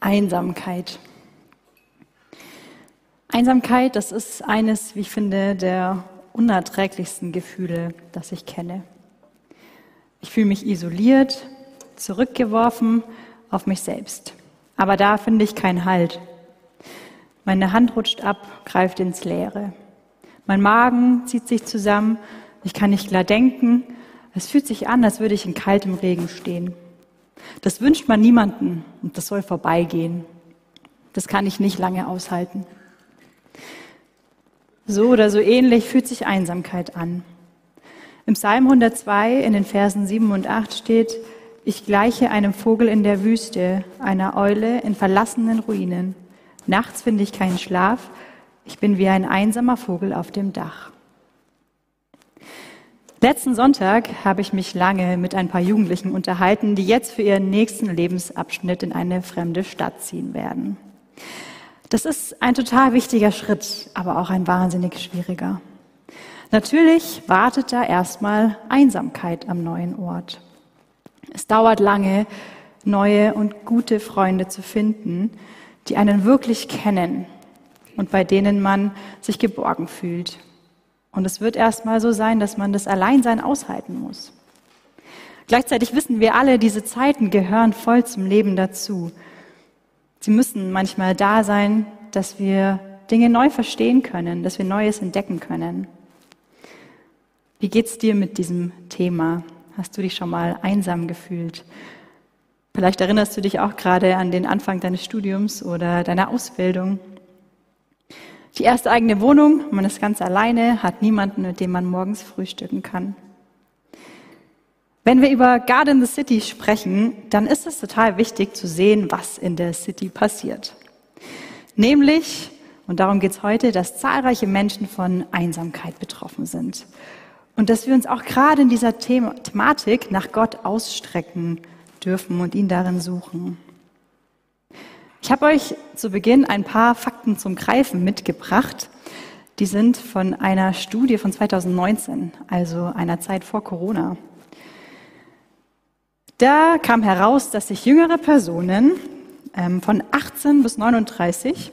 Einsamkeit. Einsamkeit, das ist eines, wie ich finde, der unerträglichsten Gefühle, das ich kenne. Ich fühle mich isoliert, zurückgeworfen auf mich selbst. Aber da finde ich keinen Halt. Meine Hand rutscht ab, greift ins Leere. Mein Magen zieht sich zusammen, ich kann nicht klar denken. Es fühlt sich an, als würde ich in kaltem Regen stehen. Das wünscht man niemanden und das soll vorbeigehen. Das kann ich nicht lange aushalten. So oder so ähnlich fühlt sich Einsamkeit an. Im Psalm 102 in den Versen 7 und 8 steht, ich gleiche einem Vogel in der Wüste, einer Eule in verlassenen Ruinen. Nachts finde ich keinen Schlaf, ich bin wie ein einsamer Vogel auf dem Dach. Letzten Sonntag habe ich mich lange mit ein paar Jugendlichen unterhalten, die jetzt für ihren nächsten Lebensabschnitt in eine fremde Stadt ziehen werden. Das ist ein total wichtiger Schritt, aber auch ein wahnsinnig schwieriger. Natürlich wartet da erstmal Einsamkeit am neuen Ort. Es dauert lange, neue und gute Freunde zu finden, die einen wirklich kennen und bei denen man sich geborgen fühlt und es wird erstmal so sein, dass man das Alleinsein aushalten muss. Gleichzeitig wissen wir alle, diese Zeiten gehören voll zum Leben dazu. Sie müssen manchmal da sein, dass wir Dinge neu verstehen können, dass wir Neues entdecken können. Wie geht's dir mit diesem Thema? Hast du dich schon mal einsam gefühlt? Vielleicht erinnerst du dich auch gerade an den Anfang deines Studiums oder deiner Ausbildung. Die erste eigene Wohnung, man ist ganz alleine, hat niemanden, mit dem man morgens frühstücken kann. Wenn wir über God in the City sprechen, dann ist es total wichtig zu sehen, was in der City passiert. Nämlich, und darum geht es heute, dass zahlreiche Menschen von Einsamkeit betroffen sind. Und dass wir uns auch gerade in dieser Thematik nach Gott ausstrecken dürfen und ihn darin suchen. Ich habe euch zu Beginn ein paar Fakten zum Greifen mitgebracht. Die sind von einer Studie von 2019, also einer Zeit vor Corona. Da kam heraus, dass sich jüngere Personen ähm, von 18 bis 39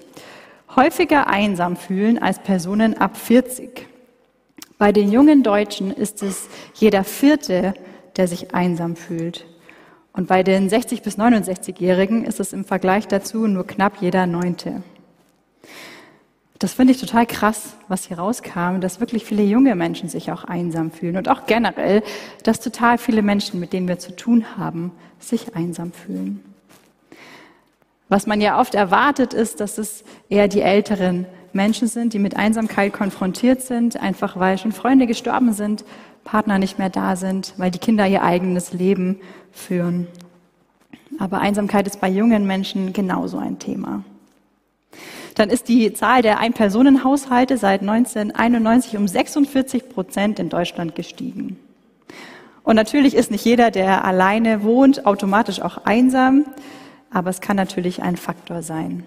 häufiger einsam fühlen als Personen ab 40. Bei den jungen Deutschen ist es jeder Vierte, der sich einsam fühlt. Und bei den 60 bis 69-Jährigen ist es im Vergleich dazu nur knapp jeder Neunte. Das finde ich total krass, was hier rauskam, dass wirklich viele junge Menschen sich auch einsam fühlen und auch generell, dass total viele Menschen, mit denen wir zu tun haben, sich einsam fühlen. Was man ja oft erwartet, ist, dass es eher die älteren Menschen sind, die mit Einsamkeit konfrontiert sind, einfach weil schon Freunde gestorben sind Partner nicht mehr da sind, weil die Kinder ihr eigenes Leben führen. Aber Einsamkeit ist bei jungen Menschen genauso ein Thema. Dann ist die Zahl der Ein-Personen-Haushalte seit 1991 um 46 Prozent in Deutschland gestiegen. Und natürlich ist nicht jeder, der alleine wohnt, automatisch auch einsam, aber es kann natürlich ein Faktor sein.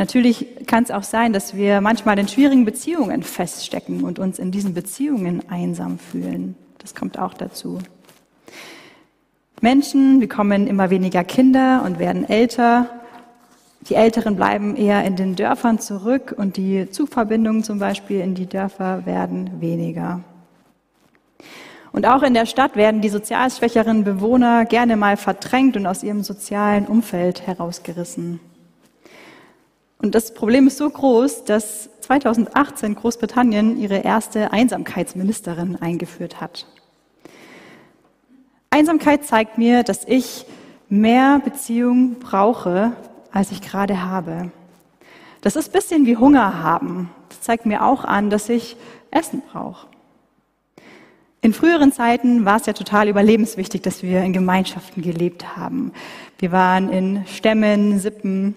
Natürlich kann es auch sein, dass wir manchmal in schwierigen Beziehungen feststecken und uns in diesen Beziehungen einsam fühlen. Das kommt auch dazu. Menschen bekommen immer weniger Kinder und werden älter. Die Älteren bleiben eher in den Dörfern zurück und die Zugverbindungen zum Beispiel in die Dörfer werden weniger. Und auch in der Stadt werden die sozial schwächeren Bewohner gerne mal verdrängt und aus ihrem sozialen Umfeld herausgerissen. Und das Problem ist so groß, dass 2018 Großbritannien ihre erste Einsamkeitsministerin eingeführt hat. Einsamkeit zeigt mir, dass ich mehr Beziehung brauche, als ich gerade habe. Das ist ein bisschen wie Hunger haben. Das zeigt mir auch an, dass ich Essen brauche. In früheren Zeiten war es ja total überlebenswichtig, dass wir in Gemeinschaften gelebt haben. Wir waren in Stämmen, Sippen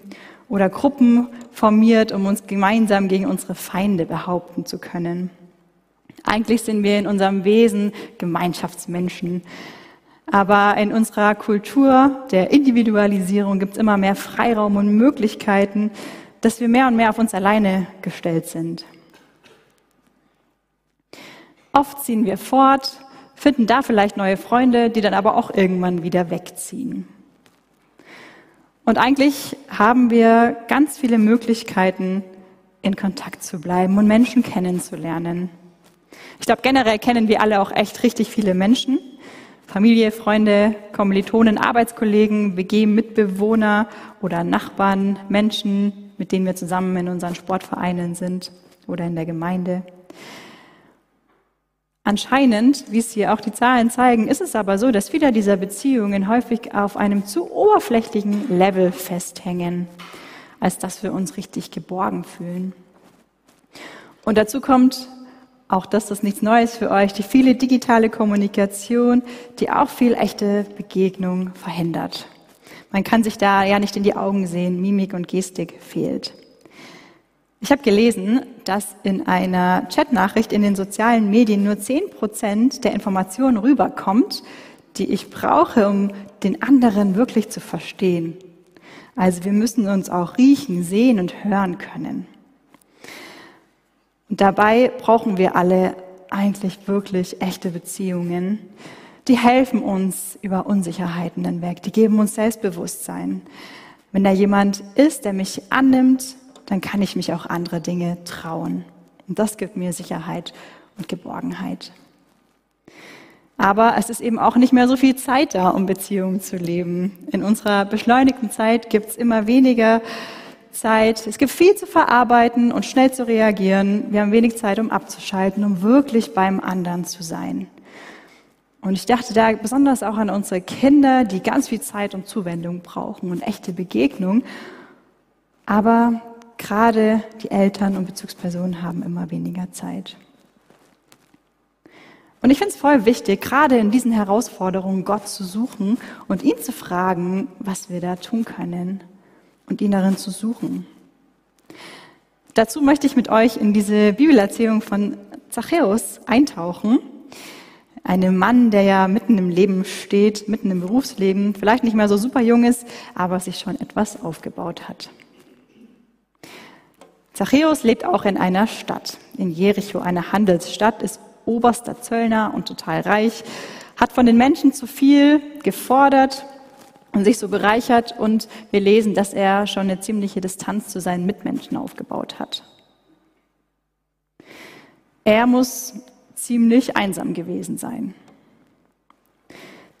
oder Gruppen formiert, um uns gemeinsam gegen unsere Feinde behaupten zu können. Eigentlich sind wir in unserem Wesen Gemeinschaftsmenschen. Aber in unserer Kultur der Individualisierung gibt es immer mehr Freiraum und Möglichkeiten, dass wir mehr und mehr auf uns alleine gestellt sind. Oft ziehen wir fort, finden da vielleicht neue Freunde, die dann aber auch irgendwann wieder wegziehen. Und eigentlich haben wir ganz viele Möglichkeiten, in Kontakt zu bleiben und Menschen kennenzulernen. Ich glaube, generell kennen wir alle auch echt richtig viele Menschen. Familie, Freunde, Kommilitonen, Arbeitskollegen, WG-Mitbewohner oder Nachbarn, Menschen, mit denen wir zusammen in unseren Sportvereinen sind oder in der Gemeinde. Anscheinend, wie es hier auch die Zahlen zeigen, ist es aber so, dass viele dieser Beziehungen häufig auf einem zu oberflächlichen Level festhängen, als dass wir uns richtig geborgen fühlen. Und dazu kommt auch das ist nichts Neues für euch, die viele digitale Kommunikation, die auch viel echte Begegnung verhindert. Man kann sich da ja nicht in die Augen sehen, Mimik und Gestik fehlt. Ich habe gelesen, dass in einer Chatnachricht in den sozialen Medien nur zehn Prozent der Informationen rüberkommt, die ich brauche, um den anderen wirklich zu verstehen. Also wir müssen uns auch riechen, sehen und hören können. Und dabei brauchen wir alle eigentlich wirklich echte Beziehungen. Die helfen uns über Unsicherheiten hinweg, die geben uns Selbstbewusstsein. Wenn da jemand ist, der mich annimmt, dann kann ich mich auch andere Dinge trauen. Und das gibt mir Sicherheit und Geborgenheit. Aber es ist eben auch nicht mehr so viel Zeit da, um Beziehungen zu leben. In unserer beschleunigten Zeit gibt es immer weniger Zeit. Es gibt viel zu verarbeiten und schnell zu reagieren. Wir haben wenig Zeit, um abzuschalten, um wirklich beim anderen zu sein. Und ich dachte da besonders auch an unsere Kinder, die ganz viel Zeit und Zuwendung brauchen und echte Begegnung. Aber gerade die Eltern und Bezugspersonen haben immer weniger Zeit. Und ich finde es voll wichtig, gerade in diesen Herausforderungen Gott zu suchen und ihn zu fragen, was wir da tun können und ihn darin zu suchen. Dazu möchte ich mit euch in diese Bibelerzählung von Zachäus eintauchen. Einem Mann, der ja mitten im Leben steht, mitten im Berufsleben, vielleicht nicht mehr so super jung ist, aber sich schon etwas aufgebaut hat. Zachäus lebt auch in einer Stadt, in Jericho, einer Handelsstadt, ist oberster Zöllner und total reich, hat von den Menschen zu viel gefordert und sich so bereichert und wir lesen, dass er schon eine ziemliche Distanz zu seinen Mitmenschen aufgebaut hat. Er muss ziemlich einsam gewesen sein.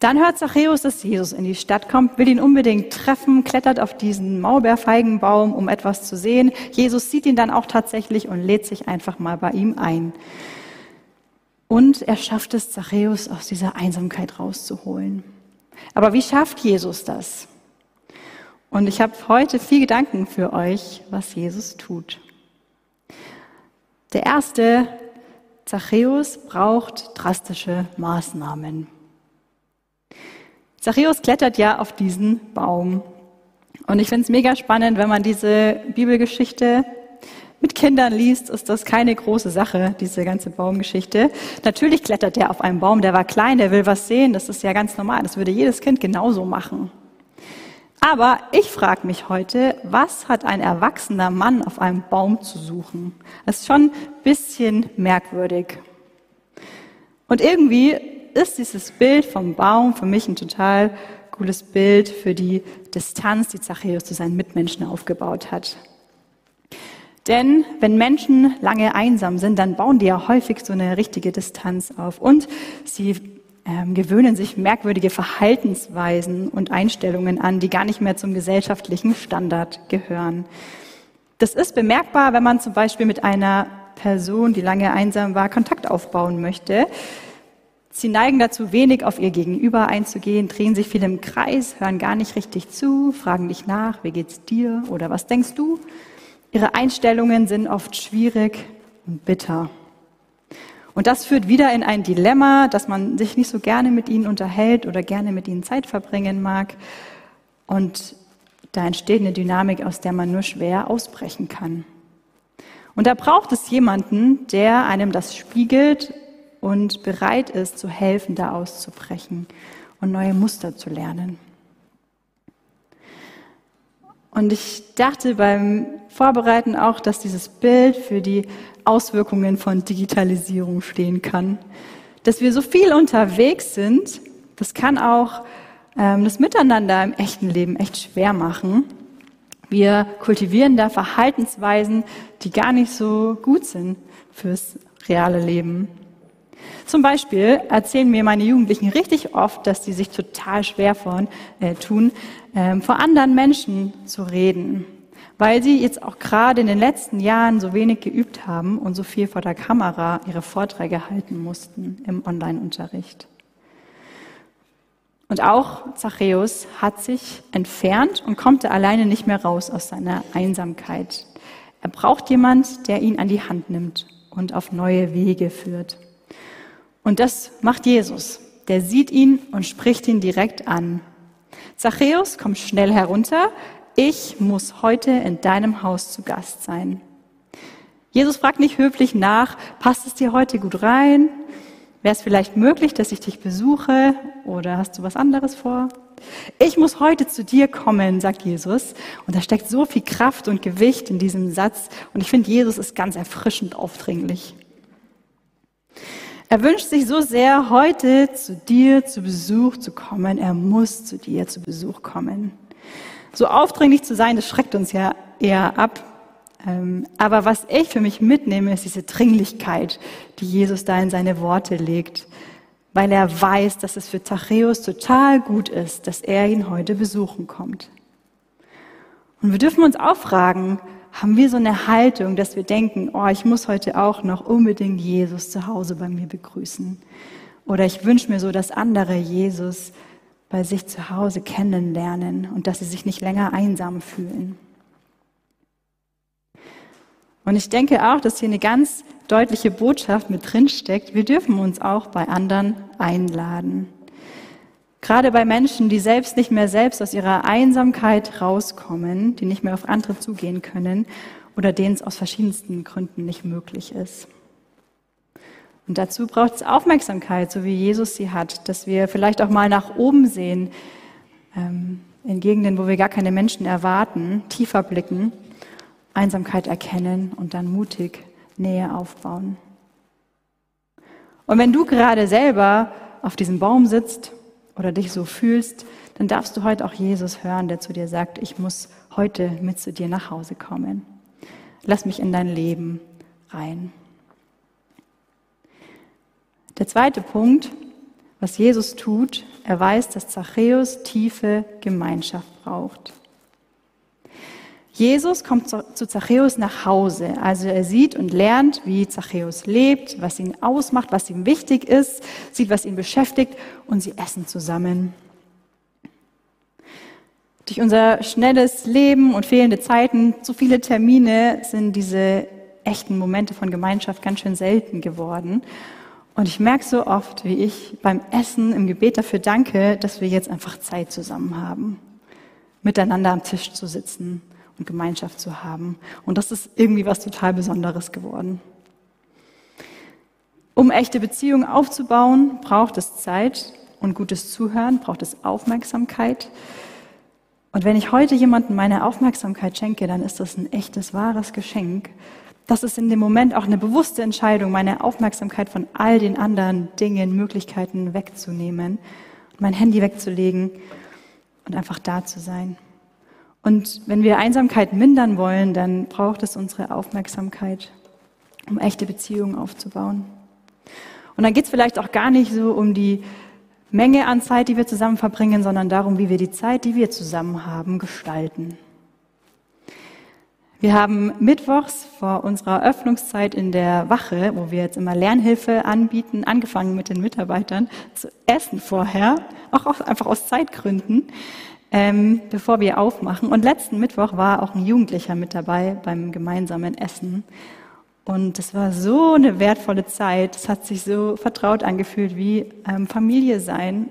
Dann hört Zachäus, dass Jesus in die Stadt kommt, will ihn unbedingt treffen, klettert auf diesen Maulbeerfeigenbaum, um etwas zu sehen. Jesus sieht ihn dann auch tatsächlich und lädt sich einfach mal bei ihm ein. Und er schafft es, Zachäus aus dieser Einsamkeit rauszuholen. Aber wie schafft Jesus das? Und ich habe heute vier Gedanken für euch, was Jesus tut. Der erste, Zachäus braucht drastische Maßnahmen. Zachäus klettert ja auf diesen Baum. Und ich finde es mega spannend, wenn man diese Bibelgeschichte mit Kindern liest, ist das keine große Sache, diese ganze Baumgeschichte. Natürlich klettert er auf einen Baum, der war klein, der will was sehen, das ist ja ganz normal, das würde jedes Kind genauso machen. Aber ich frage mich heute, was hat ein erwachsener Mann auf einem Baum zu suchen? Das ist schon ein bisschen merkwürdig. Und irgendwie ist dieses Bild vom Baum für mich ein total cooles Bild für die Distanz, die Zachäus zu seinen Mitmenschen aufgebaut hat. Denn wenn Menschen lange einsam sind, dann bauen die ja häufig so eine richtige Distanz auf und sie ähm, gewöhnen sich merkwürdige Verhaltensweisen und Einstellungen an, die gar nicht mehr zum gesellschaftlichen Standard gehören. Das ist bemerkbar, wenn man zum Beispiel mit einer Person, die lange einsam war, Kontakt aufbauen möchte. Sie neigen dazu, wenig auf ihr Gegenüber einzugehen, drehen sich viel im Kreis, hören gar nicht richtig zu, fragen dich nach, wie geht's dir oder was denkst du? Ihre Einstellungen sind oft schwierig und bitter. Und das führt wieder in ein Dilemma, dass man sich nicht so gerne mit ihnen unterhält oder gerne mit ihnen Zeit verbringen mag. Und da entsteht eine Dynamik, aus der man nur schwer ausbrechen kann. Und da braucht es jemanden, der einem das spiegelt und bereit ist zu helfen, da auszubrechen und neue Muster zu lernen. Und ich dachte beim Vorbereiten auch, dass dieses Bild für die Auswirkungen von Digitalisierung stehen kann. Dass wir so viel unterwegs sind, das kann auch ähm, das Miteinander im echten Leben echt schwer machen. Wir kultivieren da Verhaltensweisen, die gar nicht so gut sind fürs reale Leben. Zum Beispiel erzählen mir meine Jugendlichen richtig oft, dass sie sich total schwer von, äh, tun, äh, vor anderen Menschen zu reden, weil sie jetzt auch gerade in den letzten Jahren so wenig geübt haben und so viel vor der Kamera ihre Vorträge halten mussten im Online-Unterricht. Und auch Zachäus hat sich entfernt und kommt alleine nicht mehr raus aus seiner Einsamkeit. Er braucht jemand, der ihn an die Hand nimmt und auf neue Wege führt. Und das macht Jesus. Der sieht ihn und spricht ihn direkt an. Zachäus, komm schnell herunter. Ich muss heute in deinem Haus zu Gast sein. Jesus fragt nicht höflich nach, passt es dir heute gut rein? Wäre es vielleicht möglich, dass ich dich besuche oder hast du was anderes vor? Ich muss heute zu dir kommen, sagt Jesus. Und da steckt so viel Kraft und Gewicht in diesem Satz. Und ich finde, Jesus ist ganz erfrischend aufdringlich. Er wünscht sich so sehr, heute zu dir zu Besuch zu kommen. Er muss zu dir zu Besuch kommen. So aufdringlich zu sein, das schreckt uns ja eher ab. Ähm, aber was ich für mich mitnehme, ist diese Dringlichkeit, die Jesus da in seine Worte legt, weil er weiß, dass es für Zachäus total gut ist, dass er ihn heute besuchen kommt. Und wir dürfen uns auch fragen, haben wir so eine Haltung, dass wir denken, oh, ich muss heute auch noch unbedingt Jesus zu Hause bei mir begrüßen. Oder ich wünsche mir so, dass andere Jesus bei sich zu Hause kennenlernen und dass sie sich nicht länger einsam fühlen. Und ich denke auch, dass hier eine ganz deutliche Botschaft mit drin steckt. Wir dürfen uns auch bei anderen einladen. Gerade bei Menschen, die selbst nicht mehr selbst aus ihrer Einsamkeit rauskommen, die nicht mehr auf andere zugehen können oder denen es aus verschiedensten Gründen nicht möglich ist. Und dazu braucht es Aufmerksamkeit, so wie Jesus sie hat, dass wir vielleicht auch mal nach oben sehen, ähm, in Gegenden, wo wir gar keine Menschen erwarten, tiefer blicken, Einsamkeit erkennen und dann mutig Nähe aufbauen. Und wenn du gerade selber auf diesem Baum sitzt oder dich so fühlst, dann darfst du heute auch Jesus hören, der zu dir sagt, ich muss heute mit zu dir nach Hause kommen. Lass mich in dein Leben rein. Der zweite Punkt, was Jesus tut, er weiß, dass Zachäus tiefe Gemeinschaft braucht. Jesus kommt zu Zachäus nach Hause. Also er sieht und lernt, wie Zachäus lebt, was ihn ausmacht, was ihm wichtig ist, sieht, was ihn beschäftigt und sie essen zusammen. Durch unser schnelles Leben und fehlende Zeiten, zu viele Termine sind diese echten Momente von Gemeinschaft ganz schön selten geworden. Und ich merke so oft, wie ich beim Essen im Gebet dafür danke, dass wir jetzt einfach Zeit zusammen haben, miteinander am Tisch zu sitzen und Gemeinschaft zu haben. Und das ist irgendwie was total Besonderes geworden. Um echte Beziehungen aufzubauen, braucht es Zeit und gutes Zuhören, braucht es Aufmerksamkeit. Und wenn ich heute jemandem meine Aufmerksamkeit schenke, dann ist das ein echtes, wahres Geschenk. Das ist in dem Moment auch eine bewusste Entscheidung, meine Aufmerksamkeit von all den anderen Dingen, Möglichkeiten wegzunehmen, mein Handy wegzulegen und einfach da zu sein. Und wenn wir Einsamkeit mindern wollen, dann braucht es unsere Aufmerksamkeit, um echte Beziehungen aufzubauen. Und dann geht es vielleicht auch gar nicht so um die Menge an Zeit, die wir zusammen verbringen, sondern darum, wie wir die Zeit, die wir zusammen haben, gestalten. Wir haben mittwochs vor unserer Öffnungszeit in der Wache, wo wir jetzt immer Lernhilfe anbieten, angefangen mit den Mitarbeitern zu essen vorher, auch einfach aus Zeitgründen ähm, bevor wir aufmachen. Und letzten Mittwoch war auch ein Jugendlicher mit dabei beim gemeinsamen Essen. Und es war so eine wertvolle Zeit. Es hat sich so vertraut angefühlt wie ähm, Familie sein,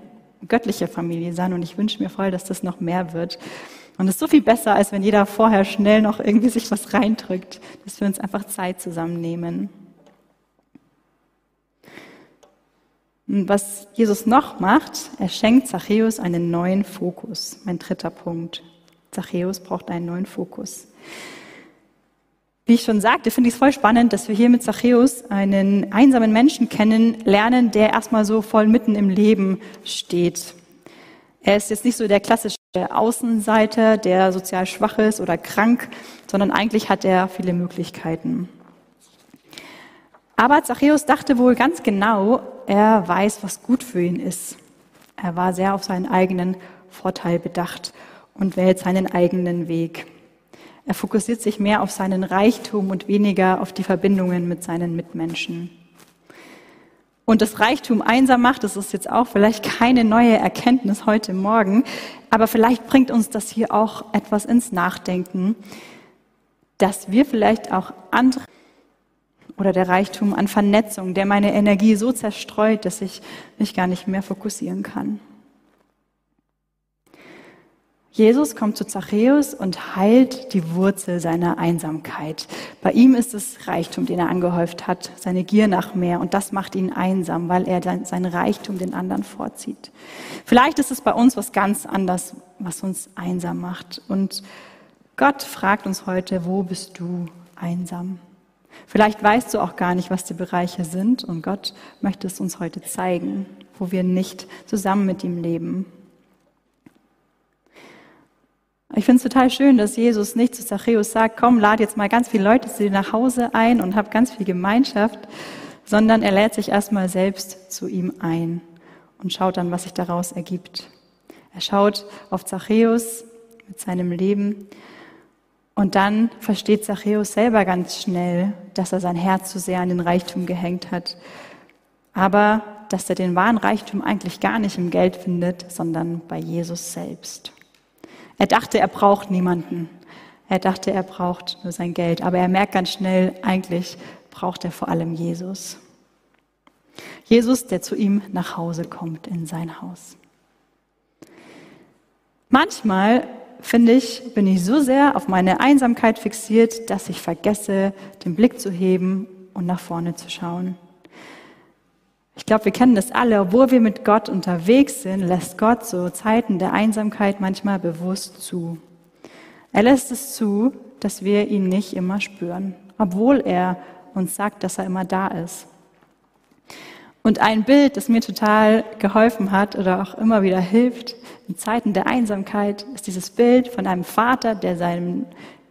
göttliche Familie sein. Und ich wünsche mir voll, dass das noch mehr wird. Und es ist so viel besser, als wenn jeder vorher schnell noch irgendwie sich was reindrückt, dass wir uns einfach Zeit zusammennehmen. Und was Jesus noch macht, er schenkt Zachäus einen neuen Fokus. Mein dritter Punkt. Zachäus braucht einen neuen Fokus. Wie ich schon sagte, finde ich es voll spannend, dass wir hier mit Zachäus einen einsamen Menschen kennenlernen, der erstmal so voll mitten im Leben steht. Er ist jetzt nicht so der klassische Außenseiter, der sozial schwach ist oder krank, sondern eigentlich hat er viele Möglichkeiten. Aber Zachäus dachte wohl ganz genau, er weiß, was gut für ihn ist. Er war sehr auf seinen eigenen Vorteil bedacht und wählt seinen eigenen Weg. Er fokussiert sich mehr auf seinen Reichtum und weniger auf die Verbindungen mit seinen Mitmenschen. Und das Reichtum einsam macht, das ist jetzt auch vielleicht keine neue Erkenntnis heute Morgen, aber vielleicht bringt uns das hier auch etwas ins Nachdenken, dass wir vielleicht auch andere oder der Reichtum an Vernetzung, der meine Energie so zerstreut, dass ich mich gar nicht mehr fokussieren kann. Jesus kommt zu Zachäus und heilt die Wurzel seiner Einsamkeit. Bei ihm ist es Reichtum, den er angehäuft hat, seine Gier nach mehr. Und das macht ihn einsam, weil er sein Reichtum den anderen vorzieht. Vielleicht ist es bei uns was ganz anderes, was uns einsam macht. Und Gott fragt uns heute, wo bist du einsam? Vielleicht weißt du auch gar nicht, was die Bereiche sind. Und Gott möchte es uns heute zeigen, wo wir nicht zusammen mit ihm leben. Ich finde es total schön, dass Jesus nicht zu Zachäus sagt, komm, lad jetzt mal ganz viele Leute zu dir nach Hause ein und hab ganz viel Gemeinschaft, sondern er lädt sich erstmal selbst zu ihm ein und schaut dann, was sich daraus ergibt. Er schaut auf Zachäus mit seinem Leben und dann versteht Zachäus selber ganz schnell, dass er sein Herz zu sehr an den Reichtum gehängt hat, aber dass er den wahren Reichtum eigentlich gar nicht im Geld findet, sondern bei Jesus selbst. Er dachte, er braucht niemanden. Er dachte, er braucht nur sein Geld. Aber er merkt ganz schnell, eigentlich braucht er vor allem Jesus. Jesus, der zu ihm nach Hause kommt, in sein Haus. Manchmal, finde ich, bin ich so sehr auf meine Einsamkeit fixiert, dass ich vergesse, den Blick zu heben und nach vorne zu schauen. Ich glaube, wir kennen das alle. Obwohl wir mit Gott unterwegs sind, lässt Gott so Zeiten der Einsamkeit manchmal bewusst zu. Er lässt es zu, dass wir ihn nicht immer spüren, obwohl er uns sagt, dass er immer da ist. Und ein Bild, das mir total geholfen hat oder auch immer wieder hilft in Zeiten der Einsamkeit, ist dieses Bild von einem Vater, der seinem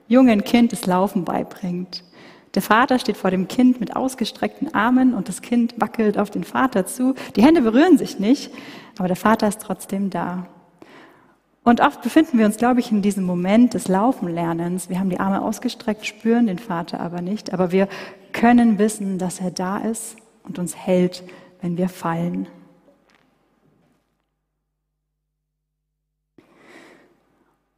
jungen Kind das Laufen beibringt. Der Vater steht vor dem Kind mit ausgestreckten Armen und das Kind wackelt auf den Vater zu. Die Hände berühren sich nicht, aber der Vater ist trotzdem da. Und oft befinden wir uns, glaube ich, in diesem Moment des Laufenlernens. Wir haben die Arme ausgestreckt, spüren den Vater aber nicht, aber wir können wissen, dass er da ist und uns hält, wenn wir fallen.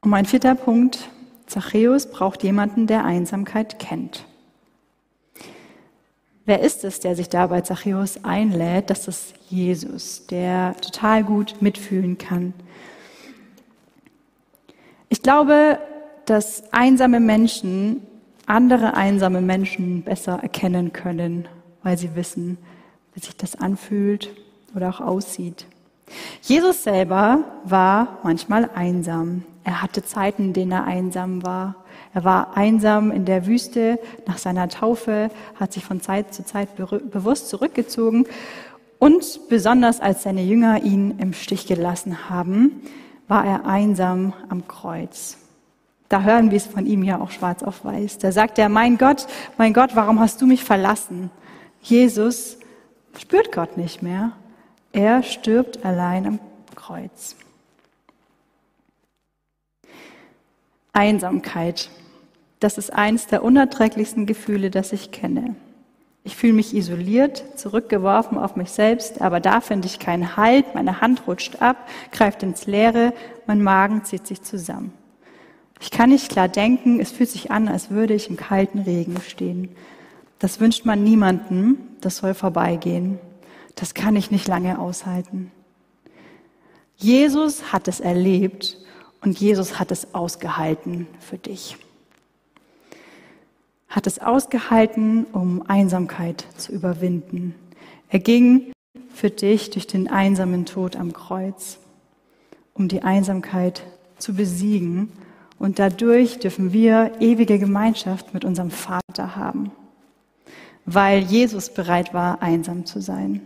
Und mein vierter Punkt, Zachäus braucht jemanden, der Einsamkeit kennt. Wer ist es, der sich da bei Zachäus einlädt? Das ist Jesus, der total gut mitfühlen kann. Ich glaube, dass einsame Menschen andere einsame Menschen besser erkennen können, weil sie wissen, wie sich das anfühlt oder auch aussieht. Jesus selber war manchmal einsam. Er hatte Zeiten, in denen er einsam war. Er war einsam in der Wüste nach seiner Taufe, hat sich von Zeit zu Zeit bewusst zurückgezogen und besonders als seine Jünger ihn im Stich gelassen haben, war er einsam am Kreuz. Da hören wir es von ihm ja auch schwarz auf weiß. Da sagt er, mein Gott, mein Gott, warum hast du mich verlassen? Jesus spürt Gott nicht mehr. Er stirbt allein am Kreuz. Einsamkeit. Das ist eines der unerträglichsten Gefühle, das ich kenne. Ich fühle mich isoliert, zurückgeworfen auf mich selbst, aber da finde ich keinen Halt, meine Hand rutscht ab, greift ins Leere, mein Magen zieht sich zusammen. Ich kann nicht klar denken, es fühlt sich an, als würde ich im kalten Regen stehen. Das wünscht man niemandem, das soll vorbeigehen. Das kann ich nicht lange aushalten. Jesus hat es erlebt und Jesus hat es ausgehalten für dich hat es ausgehalten, um Einsamkeit zu überwinden. Er ging für dich durch den einsamen Tod am Kreuz, um die Einsamkeit zu besiegen. Und dadurch dürfen wir ewige Gemeinschaft mit unserem Vater haben, weil Jesus bereit war, einsam zu sein.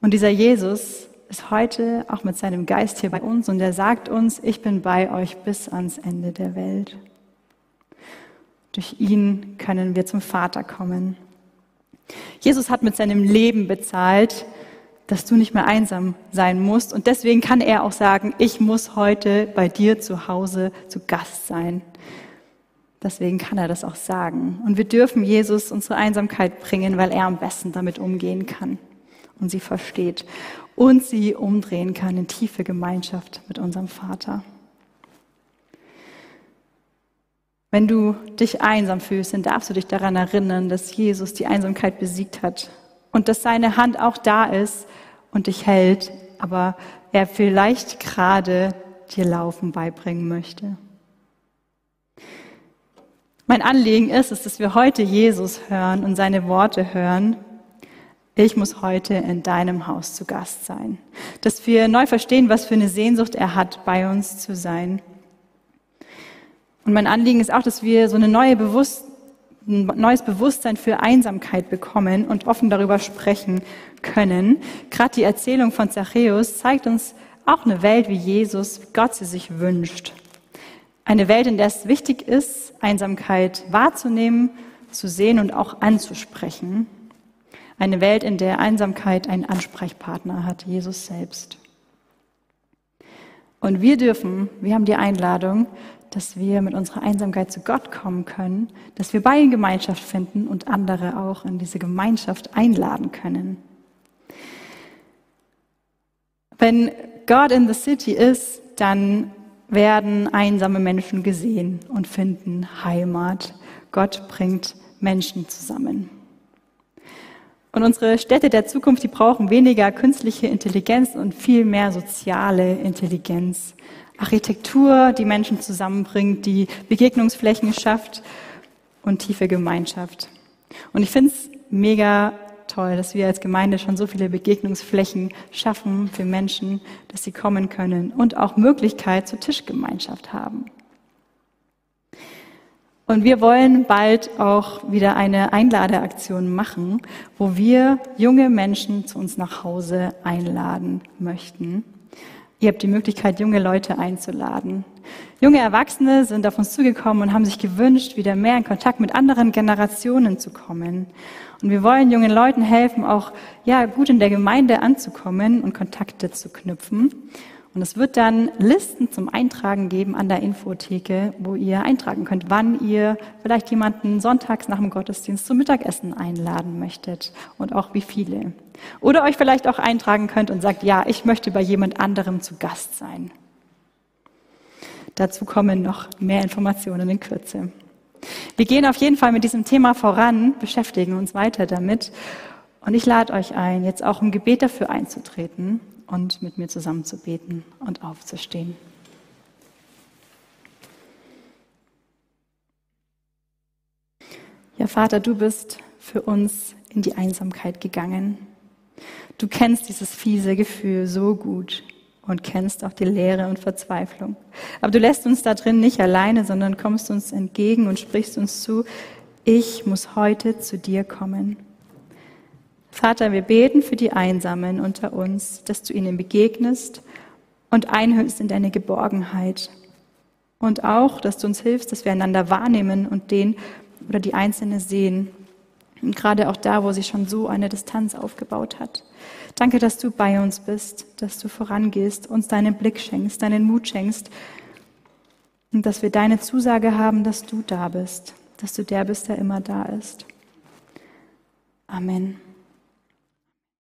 Und dieser Jesus ist heute auch mit seinem Geist hier bei uns und er sagt uns, ich bin bei euch bis ans Ende der Welt. Durch ihn können wir zum Vater kommen. Jesus hat mit seinem Leben bezahlt, dass du nicht mehr einsam sein musst. Und deswegen kann er auch sagen, ich muss heute bei dir zu Hause zu Gast sein. Deswegen kann er das auch sagen. Und wir dürfen Jesus unsere Einsamkeit bringen, weil er am besten damit umgehen kann und sie versteht und sie umdrehen kann in tiefe Gemeinschaft mit unserem Vater. Wenn du dich einsam fühlst, dann darfst du dich daran erinnern, dass Jesus die Einsamkeit besiegt hat und dass seine Hand auch da ist und dich hält, aber er vielleicht gerade dir Laufen beibringen möchte. Mein Anliegen ist es, dass wir heute Jesus hören und seine Worte hören. Ich muss heute in deinem Haus zu Gast sein. Dass wir neu verstehen, was für eine Sehnsucht er hat, bei uns zu sein. Und mein Anliegen ist auch, dass wir so eine neue Bewusst ein neues Bewusstsein für Einsamkeit bekommen und offen darüber sprechen können. Gerade die Erzählung von Zachäus zeigt uns auch eine Welt, wie Jesus, wie Gott sie sich wünscht. Eine Welt, in der es wichtig ist, Einsamkeit wahrzunehmen, zu sehen und auch anzusprechen. Eine Welt, in der Einsamkeit einen Ansprechpartner hat, Jesus selbst. Und wir dürfen, wir haben die Einladung, dass wir mit unserer Einsamkeit zu Gott kommen können, dass wir bei Gemeinschaft finden und andere auch in diese Gemeinschaft einladen können. Wenn God in the City ist, dann werden einsame Menschen gesehen und finden Heimat. Gott bringt Menschen zusammen. Und unsere Städte der Zukunft, die brauchen weniger künstliche Intelligenz und viel mehr soziale Intelligenz. Architektur, die Menschen zusammenbringt, die Begegnungsflächen schafft und tiefe Gemeinschaft. Und ich finde es mega toll, dass wir als Gemeinde schon so viele Begegnungsflächen schaffen für Menschen, dass sie kommen können und auch Möglichkeit zur Tischgemeinschaft haben. Und wir wollen bald auch wieder eine Einladeaktion machen, wo wir junge Menschen zu uns nach Hause einladen möchten. Ihr habt die Möglichkeit, junge Leute einzuladen. Junge Erwachsene sind auf uns zugekommen und haben sich gewünscht, wieder mehr in Kontakt mit anderen Generationen zu kommen. Und wir wollen jungen Leuten helfen, auch ja gut in der Gemeinde anzukommen und Kontakte zu knüpfen. Und es wird dann Listen zum Eintragen geben an der Infotheke, wo ihr eintragen könnt, wann ihr vielleicht jemanden sonntags nach dem Gottesdienst zum Mittagessen einladen möchtet und auch wie viele. Oder euch vielleicht auch eintragen könnt und sagt, ja, ich möchte bei jemand anderem zu Gast sein. Dazu kommen noch mehr Informationen in Kürze. Wir gehen auf jeden Fall mit diesem Thema voran, beschäftigen uns weiter damit. Und ich lade euch ein, jetzt auch im Gebet dafür einzutreten und mit mir zusammen zu beten und aufzustehen. Ja, Vater, du bist für uns in die Einsamkeit gegangen. Du kennst dieses fiese Gefühl so gut und kennst auch die Leere und Verzweiflung. Aber du lässt uns da drin nicht alleine, sondern kommst uns entgegen und sprichst uns zu, ich muss heute zu dir kommen. Vater, wir beten für die Einsamen unter uns, dass du ihnen begegnest und einhüllst in deine Geborgenheit. Und auch, dass du uns hilfst, dass wir einander wahrnehmen und den oder die Einzelne sehen. Und gerade auch da, wo sich schon so eine Distanz aufgebaut hat. Danke, dass du bei uns bist, dass du vorangehst, uns deinen Blick schenkst, deinen Mut schenkst. Und dass wir deine Zusage haben, dass du da bist, dass du der bist, der immer da ist. Amen.